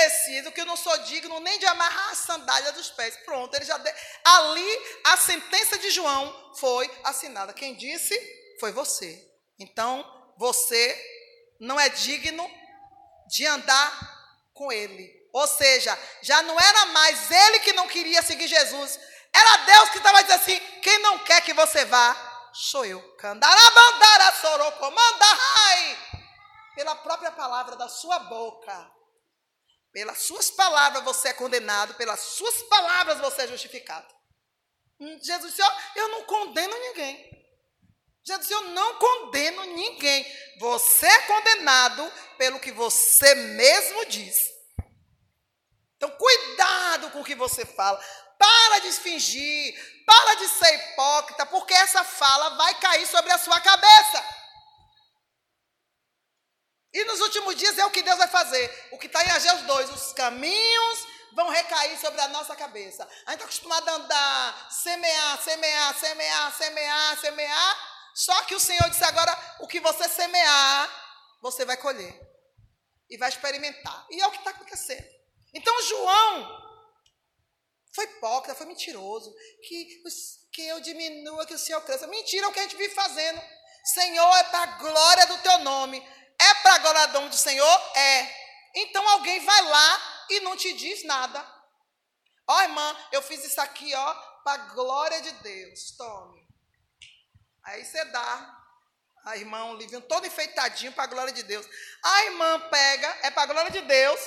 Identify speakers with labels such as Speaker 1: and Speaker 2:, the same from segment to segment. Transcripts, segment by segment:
Speaker 1: convencido que eu não sou digno nem de amarrar a sandália dos pés. Pronto, ele já de... ali a sentença de João foi assinada. Quem disse foi você. Então, você não é digno de andar com ele. Ou seja, já não era mais ele que não queria seguir Jesus, era Deus que estava dizendo assim: quem não quer que você vá, sou eu. Candarabandara sorocomandai. Pela própria palavra da sua boca. Pelas suas palavras você é condenado, pelas suas palavras você é justificado. Hum, Jesus disse: Eu não condeno ninguém. Jesus disse: Eu não condeno ninguém. Você é condenado pelo que você mesmo diz. Então, cuidado com o que você fala. Para de fingir, para de ser hipócrita, porque essa fala vai cair sobre a sua cabeça. Nos últimos dias é o que Deus vai fazer. O que está em Ageu 2, os caminhos vão recair sobre a nossa cabeça. A gente está acostumado a andar, semear, semear, semear, semear, semear. Só que o Senhor disse agora, o que você semear, você vai colher. E vai experimentar. E é o que está acontecendo. Então João foi hipócrita, foi mentiroso. Que, que eu diminua, que o Senhor cresça. Mentira é o que a gente vive fazendo. Senhor, é para a glória do teu nome. É para a glória do Senhor? É. Então alguém vai lá e não te diz nada. Ó, oh, irmã, eu fiz isso aqui, ó, para glória de Deus. Tome. Aí você dá a irmã um livrinho todo enfeitadinho para glória de Deus. A irmã pega, é para glória de Deus,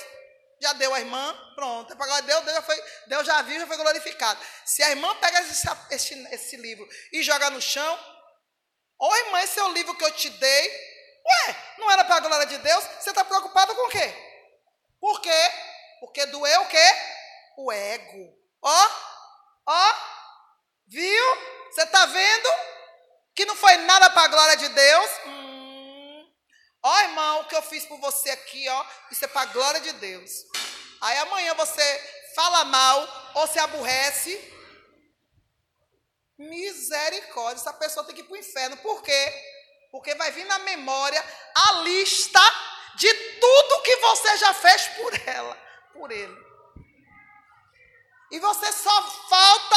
Speaker 1: já deu a irmã, pronto. É para Deus, Deus já, foi, Deus já viu, já foi glorificado. Se a irmã pega esse, esse, esse livro e joga no chão, ô oh, irmã, esse é o livro que eu te dei. Ué, não era para a glória de Deus? Você está preocupado com o quê? Por quê? Porque doeu o quê? O ego. Ó, ó, viu? Você está vendo que não foi nada para a glória de Deus? Hum. Ó, irmão, o que eu fiz por você aqui, ó, isso é para a glória de Deus. Aí amanhã você fala mal ou se aborrece. Misericórdia, essa pessoa tem que ir para o inferno. Por quê? Porque vai vir na memória a lista de tudo que você já fez por ela, por ele. E você só falta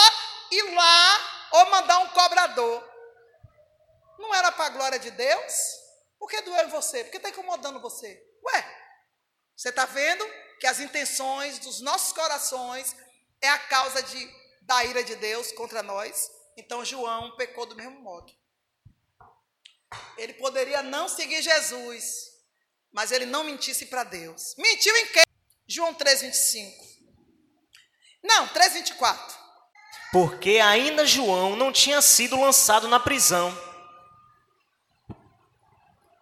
Speaker 1: ir lá ou mandar um cobrador. Não era para a glória de Deus? Por que doeu em você? Por que está incomodando você? Ué, você está vendo que as intenções dos nossos corações é a causa de, da ira de Deus contra nós? Então João pecou do mesmo modo. Ele poderia não seguir Jesus, mas ele não mentisse para Deus. Mentiu em quê? João 3, 25. Não, 3, 24.
Speaker 2: Porque ainda João não tinha sido lançado na prisão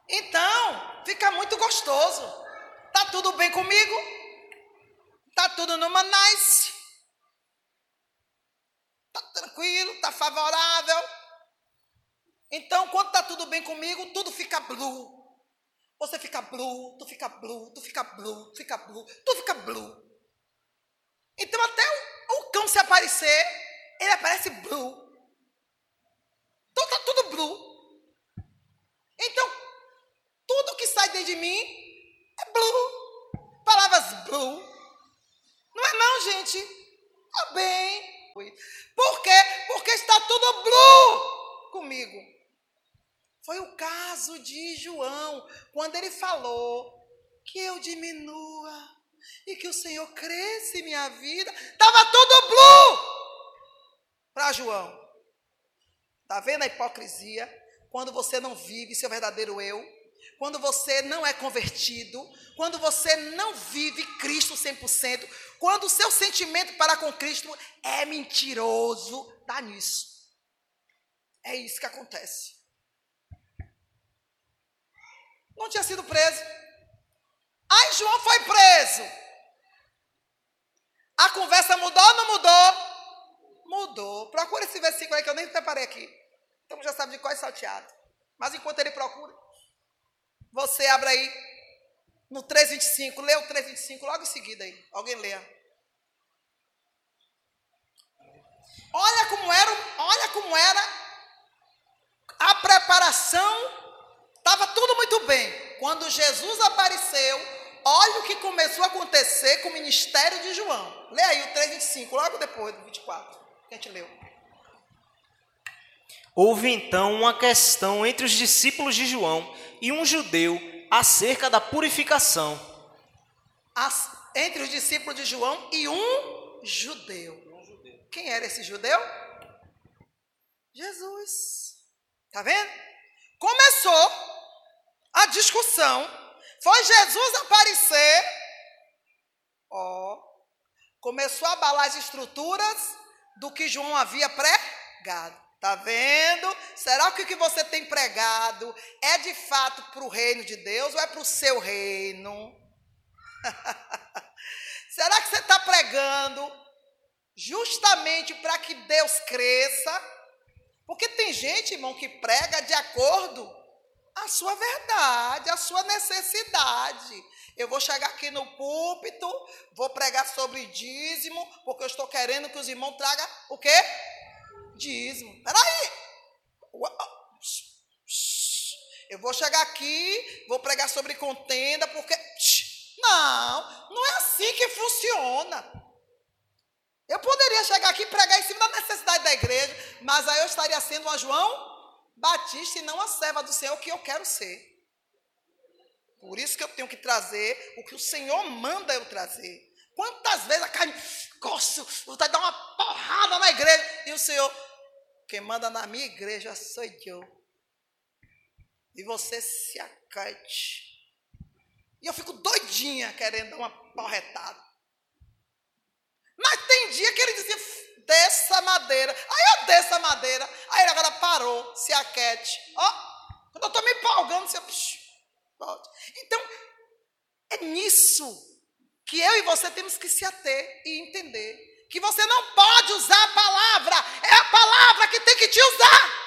Speaker 1: então, fica muito gostoso. Tá tudo bem comigo? Tá tudo numa nice? Tá tranquilo, tá favorável? Então, quando tá tudo bem comigo, tudo fica blue. Você fica blue, tu fica blue, tu fica blue, tu fica blue, tu fica blue. Então, até o, o cão se aparecer, ele aparece blue. Então, tá tudo blue. Então, tudo que sai dentro de mim é blue. Palavras blue. Não é não, gente? Tá bem. Por quê? Porque está tudo blue comigo. Foi o caso de João, quando ele falou que eu diminua e que o Senhor cresça em minha vida. Estava tudo blue para João. Está vendo a hipocrisia? Quando você não vive seu verdadeiro eu, quando você não é convertido, quando você não vive Cristo 100%, quando o seu sentimento para com Cristo é mentiroso, dá nisso. É isso que acontece. Não tinha sido preso. Aí João foi preso. A conversa mudou ou não mudou? Mudou. Procura esse versículo aí que eu nem preparei aqui. Então já sabe de qual é salteado. Mas enquanto ele procura, você abre aí no 325, lê o 325 logo em seguida aí. Alguém lê. Olha como era, olha como era a preparação. Estava tudo muito bem. Quando Jesus apareceu, olha o que começou a acontecer com o ministério de João. Lê aí o 3,25, logo depois do 24, que a gente leu.
Speaker 2: Houve então uma questão entre os discípulos de João e um judeu acerca da purificação.
Speaker 1: As, entre os discípulos de João e um judeu. Quem era esse judeu? Jesus. Tá vendo? Começou a discussão. Foi Jesus aparecer. Ó. Começou a abalar as estruturas do que João havia pregado. Tá vendo? Será que o que você tem pregado é de fato para o reino de Deus ou é para o seu reino? Será que você está pregando justamente para que Deus cresça? Porque tem gente, irmão, que prega de acordo a sua verdade, a sua necessidade. Eu vou chegar aqui no púlpito, vou pregar sobre dízimo, porque eu estou querendo que os irmãos tragam o quê? Dízimo. Peraí. Eu vou chegar aqui, vou pregar sobre contenda, porque. Não, não é assim que funciona. Eu poderia chegar aqui e pregar em cima da necessidade da igreja, mas aí eu estaria sendo uma João Batista e não a serva do Senhor que eu quero ser. Por isso que eu tenho que trazer o que o Senhor manda eu trazer. Quantas vezes a carne coça, vontade de dar uma porrada na igreja, e o Senhor, quem manda na minha igreja sou eu. E você se acate. E eu fico doidinha querendo dar uma porretada. Mas tem dia que ele dizia, desça a madeira. Aí eu desço a madeira. Aí ele agora parou, se aquete. Ó, quando eu estou me empolgando, você. Psh. Então, é nisso que eu e você temos que se ater e entender. Que você não pode usar a palavra, é a palavra que tem que te usar.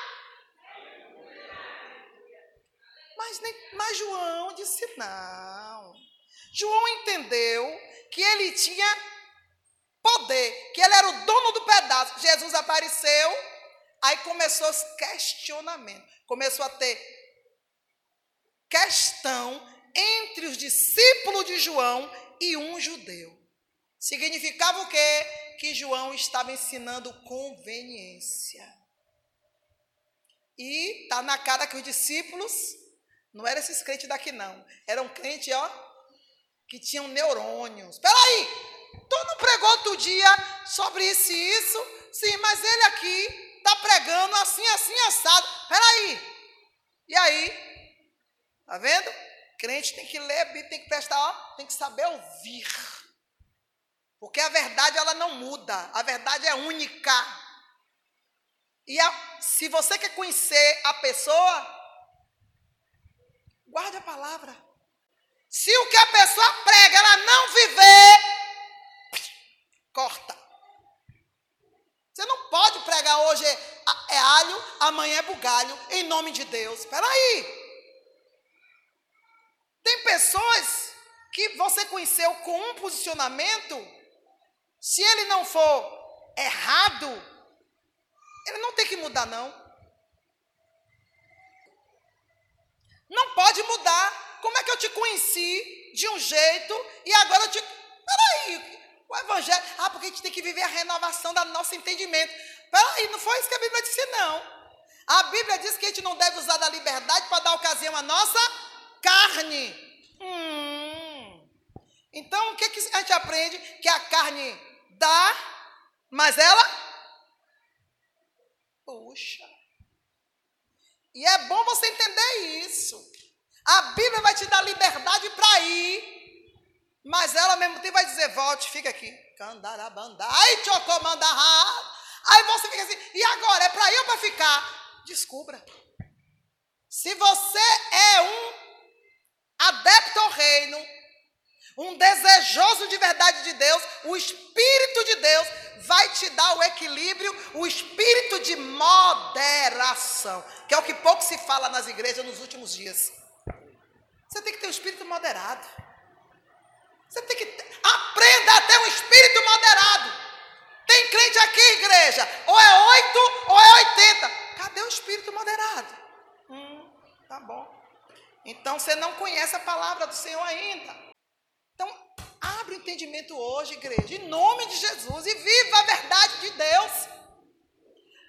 Speaker 1: Mas, nem, mas João disse não. João entendeu que ele tinha poder, que ele era o dono do pedaço. Jesus apareceu, aí começou os questionamentos. Começou a ter questão entre os discípulos de João e um judeu. Significava o quê? Que João estava ensinando conveniência. E tá na cara que os discípulos não eram esses crentes daqui não, eram crentes, ó, que tinham neurônios. Espera aí, Tu não pregou outro dia sobre isso e isso? Sim, mas ele aqui está pregando assim, assim, assado. Peraí. E aí? Tá vendo? Crente tem que ler, tem que prestar, ó, tem que saber ouvir. Porque a verdade ela não muda, a verdade é única. E a, se você quer conhecer a pessoa, guarde a palavra. Se o que a pessoa prega ela não viver, corta. Você não pode pregar hoje é alho, amanhã é bugalho, em nome de Deus. Espera aí. Tem pessoas que você conheceu com um posicionamento, se ele não for errado, ele não tem que mudar, não. Não pode mudar. Como é que eu te conheci de um jeito e agora eu te. Peraí, o evangelho, ah, porque a gente tem que viver a renovação do nosso entendimento. Peraí, não foi isso que a Bíblia disse, não. A Bíblia diz que a gente não deve usar da liberdade para dar ocasião à nossa carne. Hum. Então, o que, que a gente aprende? Que a carne dá, mas ela puxa. E é bom você entender isso. A Bíblia vai te dar liberdade para ir mas ela ao mesmo tempo vai dizer, volte, fica aqui. Candarabandai, chocomandarra. Aí você fica assim, e agora? É para ir ou para ficar? Descubra. Se você é um adepto ao reino, um desejoso de verdade de Deus, o Espírito de Deus vai te dar o equilíbrio, o espírito de moderação, que é o que pouco se fala nas igrejas nos últimos dias. Você tem que ter um espírito moderado. Você tem que aprenda a ter um espírito moderado. Tem crente aqui, igreja, ou é oito ou é oitenta. Cadê o espírito moderado? Hum, tá bom. Então você não conhece a palavra do Senhor ainda. Então, abre o entendimento hoje, igreja, em nome de Jesus, e viva a verdade de Deus.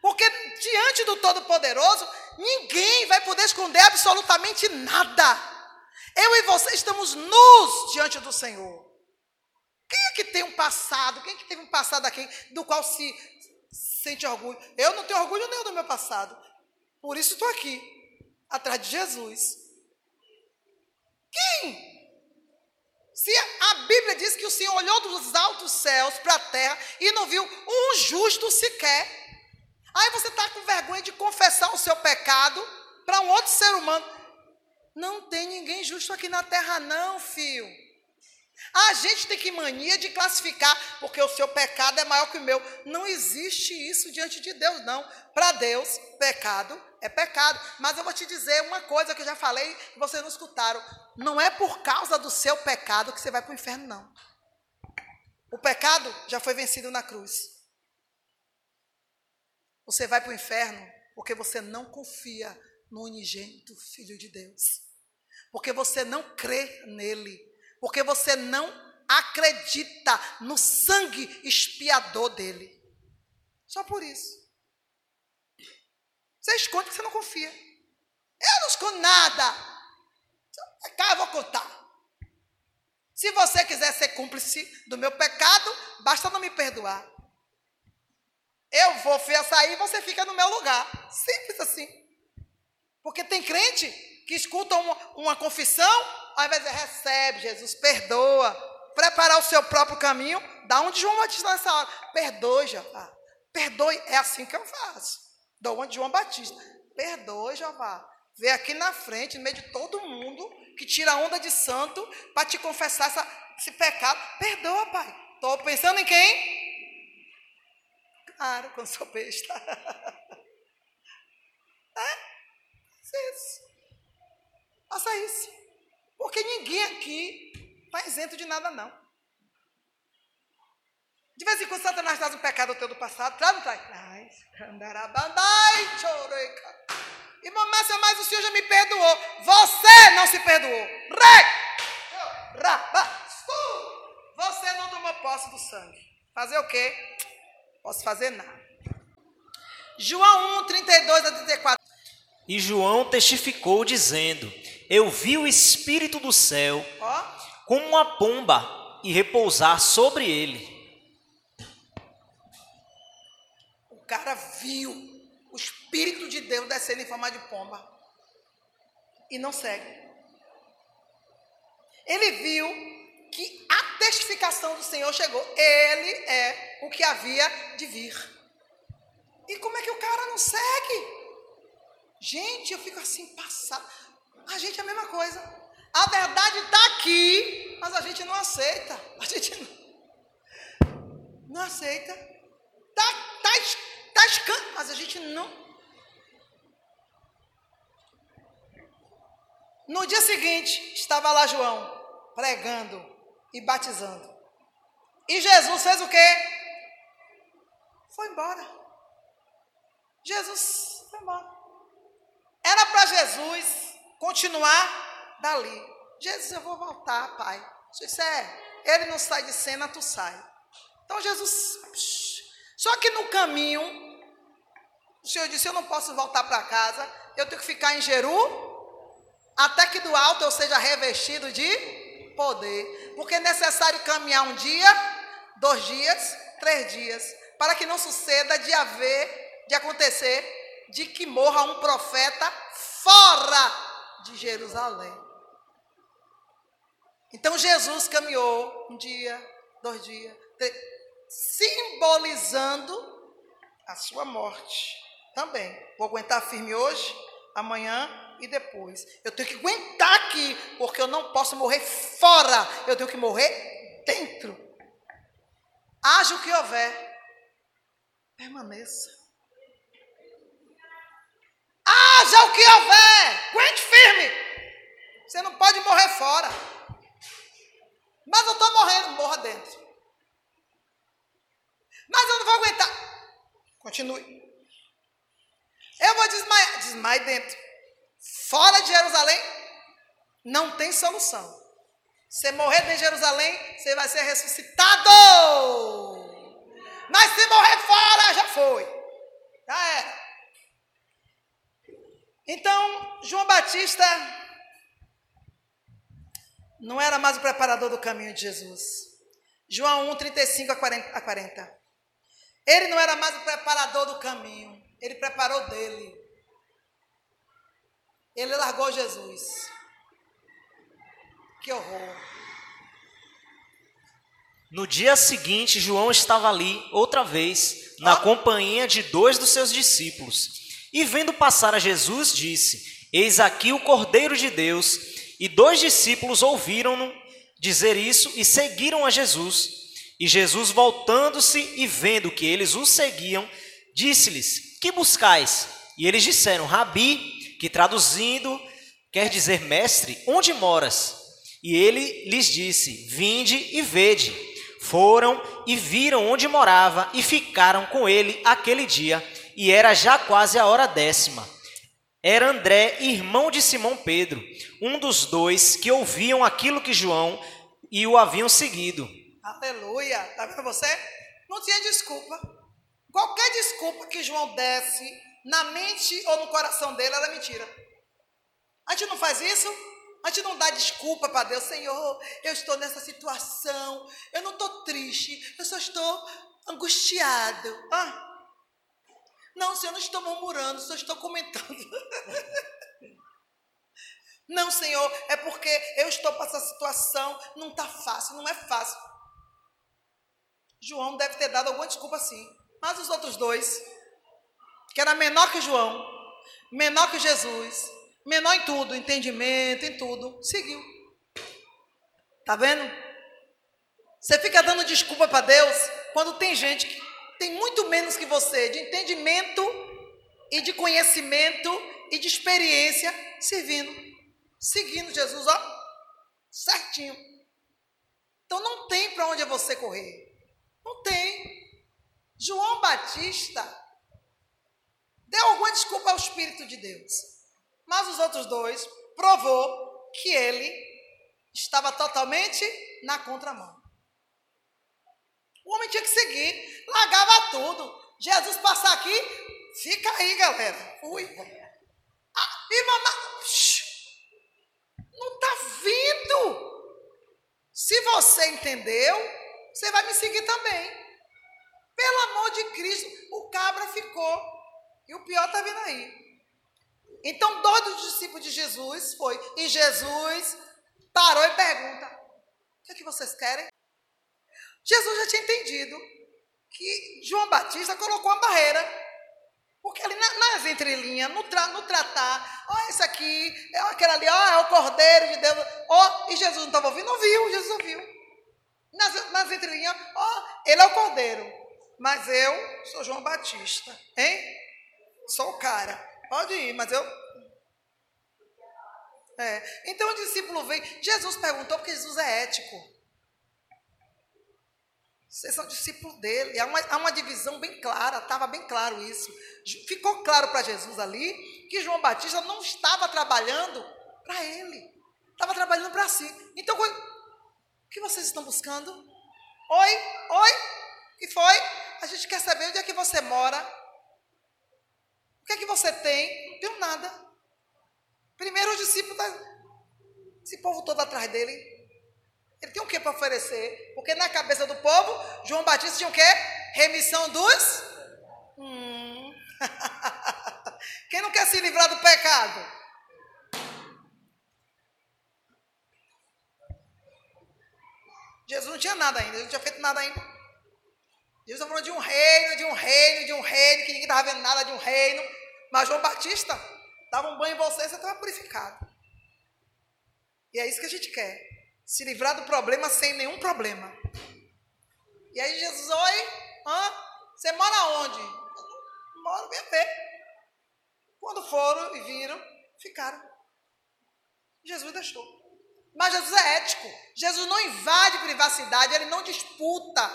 Speaker 1: Porque diante do Todo-Poderoso, ninguém vai poder esconder absolutamente nada. Eu e você estamos nus diante do Senhor. Quem é que tem um passado? Quem é que teve um passado aqui do qual se sente orgulho? Eu não tenho orgulho nenhum do meu passado. Por isso estou aqui, atrás de Jesus. Quem? Se a Bíblia diz que o Senhor olhou dos altos céus para a terra e não viu um justo sequer. Aí você está com vergonha de confessar o seu pecado para um outro ser humano. Não tem ninguém justo aqui na terra, não, filho. A gente tem que mania de classificar, porque o seu pecado é maior que o meu. Não existe isso diante de Deus, não. Para Deus, pecado é pecado. Mas eu vou te dizer uma coisa que eu já falei e vocês não escutaram. Não é por causa do seu pecado que você vai para o inferno, não. O pecado já foi vencido na cruz. Você vai para o inferno porque você não confia no unigênito Filho de Deus. Porque você não crê nele. Porque você não acredita no sangue expiador dele. Só por isso. Você esconde que você não confia. Eu não escondo nada. Cá eu vou contar. Se você quiser ser cúmplice do meu pecado, basta não me perdoar. Eu vou sair e você fica no meu lugar. Simples assim. Porque tem crente que escuta uma, uma confissão, ao invés de recebe, Jesus, perdoa. Preparar o seu próprio caminho, dá um de João Batista nessa hora. Perdoe, Jeová. Perdoe. É assim que eu faço. Dou uma de João Batista. Perdoe, Jeová. Vê aqui na frente, no meio de todo mundo, que tira onda de santo, para te confessar essa, esse pecado. Perdoa, Pai. Estou pensando em quem? Claro, quando sou besta. é? Isso. Faça isso. Porque ninguém aqui está isento de nada, não. De vez em quando Satanás traz um pecado teu do passado, traz não traz? Traz. Irmã Márcia, mas o Senhor já me perdoou. Você não se perdoou. Você não tomou posse do sangue. Fazer o quê? Posso fazer nada. João 1, 32 a 34.
Speaker 2: E João testificou, dizendo: Eu vi o Espírito do céu como uma pomba e repousar sobre ele.
Speaker 1: O cara viu o Espírito de Deus descendo em forma de pomba. E não segue. Ele viu que a testificação do Senhor chegou. Ele é o que havia de vir. E como é que o cara não segue? Gente, eu fico assim, passado. A gente é a mesma coisa. A verdade está aqui, mas a gente não aceita. A gente não, não aceita. Está tá, tá escando, mas a gente não. No dia seguinte, estava lá João, pregando e batizando. E Jesus fez o quê? Foi embora. Jesus foi embora. Era para Jesus continuar dali. Jesus, eu vou voltar, Pai. Isso é, ele não sai de cena, tu sai. Então Jesus. Só que no caminho, o Senhor disse: Eu não posso voltar para casa, eu tenho que ficar em Jeru, até que do alto eu seja revestido de poder. Porque é necessário caminhar um dia, dois dias, três dias, para que não suceda de haver, de acontecer, de que morra um profeta fora de Jerusalém. Então Jesus caminhou um dia, dois dias, três, simbolizando a sua morte também. Vou aguentar firme hoje, amanhã e depois. Eu tenho que aguentar aqui, porque eu não posso morrer fora, eu tenho que morrer dentro. Haja o que houver, permaneça. Haja o que houver, aguente firme. Você não pode morrer fora. Mas eu estou morrendo, morra dentro. Mas eu não vou aguentar. Continue. Eu vou desmaiar. Desmaie dentro. Fora de Jerusalém, não tem solução. Você morrer em Jerusalém, você vai ser ressuscitado. Mas se morrer fora, já foi. Já era. Então, João Batista não era mais o preparador do caminho de Jesus. João 1, 35 a 40. Ele não era mais o preparador do caminho, ele preparou dele. Ele largou Jesus. Que horror.
Speaker 2: No dia seguinte, João estava ali outra vez, na oh. companhia de dois dos seus discípulos. E vendo passar a Jesus, disse: Eis aqui o Cordeiro de Deus. E dois discípulos ouviram-no dizer isso e seguiram a Jesus. E Jesus, voltando-se e vendo que eles o seguiam, disse-lhes: Que buscais? E eles disseram: Rabi, que traduzindo quer dizer mestre, onde moras? E ele lhes disse: Vinde e vede. Foram e viram onde morava e ficaram com ele aquele dia, e era já quase a hora décima. Era André, irmão de Simão Pedro, um dos dois que ouviam aquilo que João e o haviam seguido.
Speaker 1: Aleluia. Está vendo você? Não tinha desculpa. Qualquer desculpa que João desse na mente ou no coração dele era mentira. A gente não faz isso? A gente não dá desculpa para Deus, Senhor, eu estou nessa situação, eu não estou triste, eu só estou angustiado. Ah, não, Senhor, não estou murmurando, só estou comentando. não, Senhor, é porque eu estou passando essa situação, não está fácil, não é fácil. João deve ter dado alguma desculpa sim. Mas os outros dois, que era menor que João, menor que Jesus, menor em tudo, entendimento, em tudo, seguiu. Tá vendo? Você fica dando desculpa para Deus quando tem gente que tem muito menos que você de entendimento e de conhecimento e de experiência servindo, seguindo Jesus, ó, certinho. Então não tem para onde você correr. Não tem. João Batista deu alguma desculpa ao Espírito de Deus. Mas os outros dois provou que ele estava totalmente na contramão. O homem tinha que seguir, largava tudo. Jesus passar aqui, fica aí, galera. Ui. Ah, e mamãe, não está vindo. Se você entendeu, você vai me seguir também. Pelo amor de Cristo, o cabra ficou. E o pior está vindo aí. Então, dois dos discípulos de Jesus foi. E Jesus parou e pergunta: O que, é que vocês querem? Jesus já tinha entendido que João Batista colocou uma barreira. Porque ali nas entrelinhas, no, tra, no tratar, ó, esse aqui, é aquele ali, ó, é o Cordeiro de Deus. Ó, e Jesus não estava ouvindo? Ouviu, Jesus ouviu. Nas, nas entrelinhas, ó, ele é o cordeiro, mas eu sou João Batista, hein? Sou o cara. Pode ir, mas eu. É. Então o discípulo vem. Jesus perguntou porque Jesus é ético. Vocês são discípulos dele. Há uma, há uma divisão bem clara, estava bem claro isso. Ficou claro para Jesus ali que João Batista não estava trabalhando para ele, estava trabalhando para si. Então, o que vocês estão buscando? Oi? Oi? Que foi? A gente quer saber onde é que você mora. O que é que você tem? Não tenho nada. Primeiro os discípulos, esse povo todo atrás dele. Ele tem o que para oferecer? Porque na cabeça do povo, João Batista tinha o quê? Remissão dos. Hum. Quem não quer se livrar do pecado? Jesus não tinha nada ainda, ele não tinha feito nada ainda. Jesus está falando de um reino, de um reino, de um reino, que ninguém estava vendo nada de um reino. Mas João Batista dava um banho em você e você estava purificado. E é isso que a gente quer. Se livrar do problema sem nenhum problema. E aí Jesus, oi, hã? você mora onde? Eu moro, ver. Quando foram e viram, ficaram. Jesus deixou. Mas Jesus é ético. Jesus não invade privacidade, ele não disputa.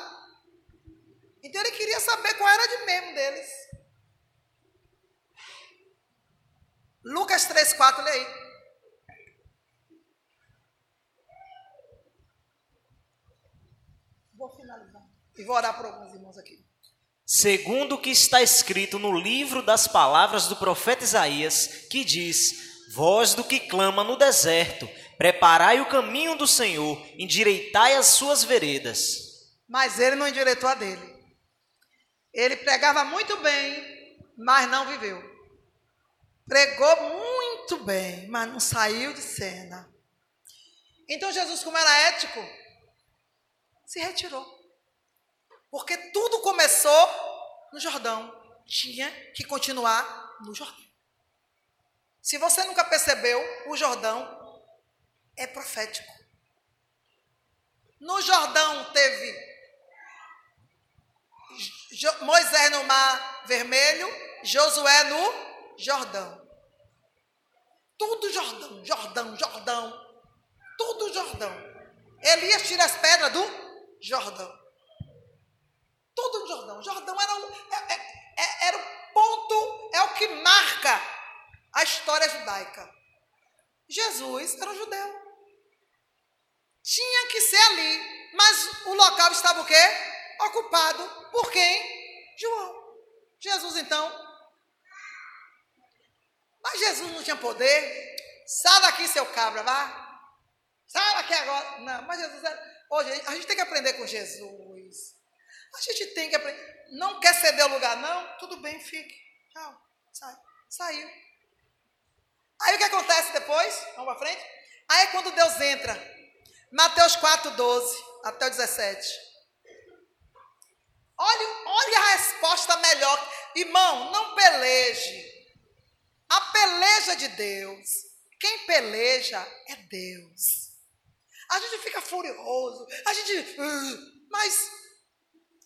Speaker 1: Então ele queria saber qual era de mesmo deles. Lucas 3,4, lê aí. Vou finalizar. E vou orar por alguns irmãos aqui.
Speaker 2: Segundo o que está escrito no livro das palavras do profeta Isaías, que diz: Voz do que clama no deserto, preparai o caminho do Senhor, endireitai as suas veredas.
Speaker 1: Mas ele não endireitou a dele. Ele pregava muito bem, mas não viveu. Pregou muito bem, mas não saiu de cena. Então Jesus, como era ético, se retirou. Porque tudo começou no Jordão. Tinha que continuar no Jordão. Se você nunca percebeu, o Jordão é profético. No Jordão teve Moisés no Mar Vermelho, Josué no Jordão. Tudo Jordão, Jordão, Jordão. Tudo Jordão. Elias tira as pedras do Jordão. Todo no Jordão. Jordão era, um, é, é, é, era o ponto, é o que marca a história judaica. Jesus era um judeu. Tinha que ser ali. Mas o local estava o quê? Ocupado por quem? João. Jesus, então. Mas Jesus não tinha poder. Sai daqui, seu cabra, vá. Sai daqui agora. Não, mas Jesus era. A gente tem que aprender com Jesus. A gente tem que aprender. Não quer ceder o lugar, não? Tudo bem, fique. Tchau. Sai. Saiu. Aí o que acontece depois? Vamos para frente? Aí é quando Deus entra. Mateus 4, 12 até o 17. Olha, olha a resposta melhor. Irmão, não peleje. A peleja de Deus. Quem peleja é Deus. A gente fica furioso. A gente. Mas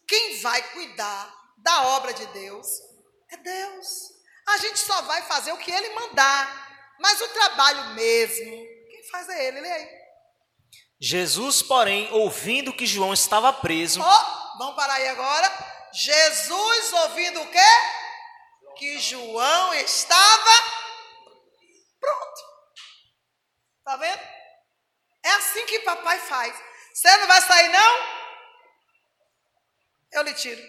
Speaker 1: quem vai cuidar da obra de Deus é Deus. A gente só vai fazer o que Ele mandar. Mas o trabalho mesmo, quem faz é Ele. Lê aí.
Speaker 2: Jesus, porém, ouvindo que João estava preso.
Speaker 1: Oh, vamos parar aí agora. Jesus ouvindo o quê? Que João estava pronto. Tá vendo? É assim que papai faz. Você não vai sair, não? eu lhe tiro.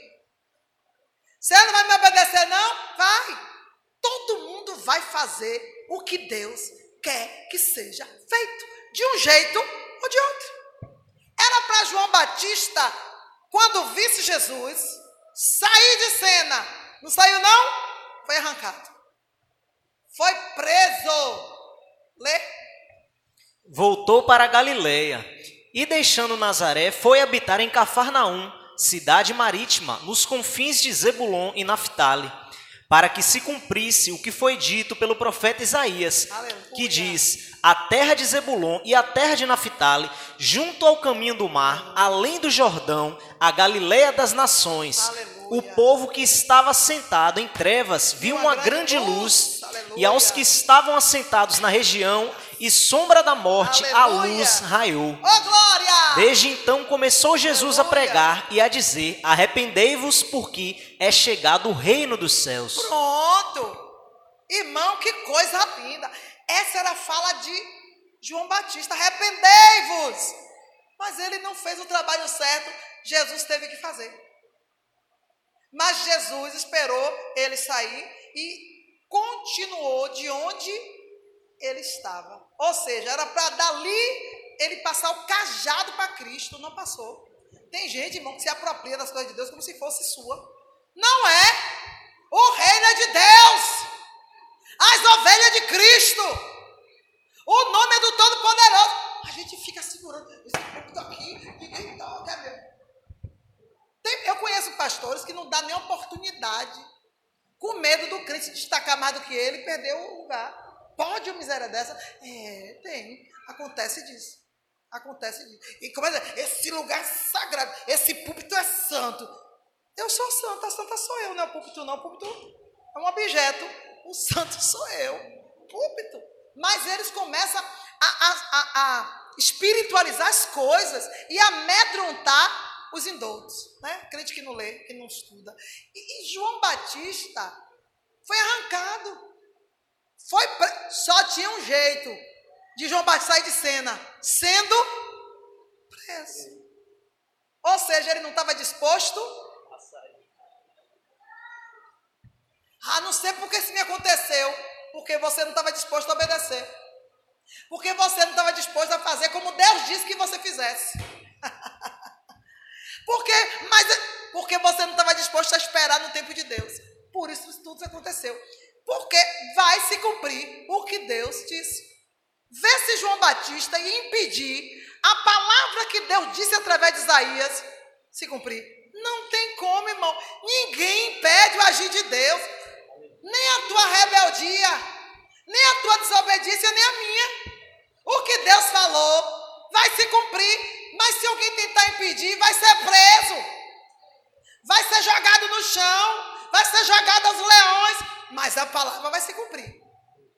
Speaker 1: Você não vai me obedecer, não? Vai. Todo mundo vai fazer o que Deus quer que seja feito, de um jeito ou de outro. Era para João Batista, quando visse Jesus, sair de cena. Não saiu, não? Foi arrancado. Foi preso. Lê.
Speaker 2: Voltou para Galileia e, deixando Nazaré, foi habitar em Cafarnaum cidade marítima, nos confins de Zebulon e Naphtali, para que se cumprisse o que foi dito pelo profeta Isaías, Aleluia. que diz: A terra de Zebulon e a terra de Naphtali, junto ao caminho do mar, além do Jordão, a Galileia das nações. Aleluia. O povo que estava sentado em trevas viu uma, uma grande luz, luz e aos que estavam assentados na região e sombra da morte, Aleluia. a luz raiou.
Speaker 1: Oh,
Speaker 2: Desde então começou Jesus a pregar e a dizer: Arrependei-vos, porque é chegado o reino dos céus.
Speaker 1: Pronto! Irmão, que coisa linda! Essa era a fala de João Batista: Arrependei-vos! Mas ele não fez o trabalho certo, Jesus teve que fazer. Mas Jesus esperou ele sair e continuou de onde ele estava. Ou seja, era para dali ele passar o cajado para Cristo, não passou. Tem gente, irmão, que se apropria das coisas de Deus como se fosse sua. Não é. O reino é de Deus. As ovelhas de Cristo. O nome é do Todo-Poderoso. A gente fica segurando. Esse aqui, ninguém toca, meu. Tem, eu conheço pastores que não dá nem oportunidade. Com medo do crente destacar mais do que ele perder o lugar. Pode uma miséria dessa? É, tem. Acontece disso. Acontece disso. E como é que Esse lugar é sagrado, esse púlpito é santo. Eu sou santa, a santa sou eu, não é o púlpito, não. O púlpito é um objeto. O santo sou eu. Púlpito. Mas eles começam a, a, a, a espiritualizar as coisas e amedrontar os indoutos. Né? Crente que não lê, que não estuda. E, e João Batista foi arrancado. Foi pre... Só tinha um jeito de João Batista sair de cena, sendo preso. Ou seja, ele não estava disposto. Ah, não sei porque isso me aconteceu. Porque você não estava disposto a obedecer. Porque você não estava disposto a fazer como Deus disse que você fizesse. porque, mas, porque você não estava disposto a esperar no tempo de Deus. Por isso tudo aconteceu. Porque vai se cumprir o que Deus disse. Vê se João Batista ia impedir a palavra que Deus disse através de Isaías se cumprir. Não tem como, irmão. Ninguém impede o agir de Deus. Nem a tua rebeldia, nem a tua desobediência, nem a minha. O que Deus falou vai se cumprir. Mas se alguém tentar impedir, vai ser preso. Vai ser jogado no chão. Vai ser jogado aos leões. Mas a palavra vai se cumprir.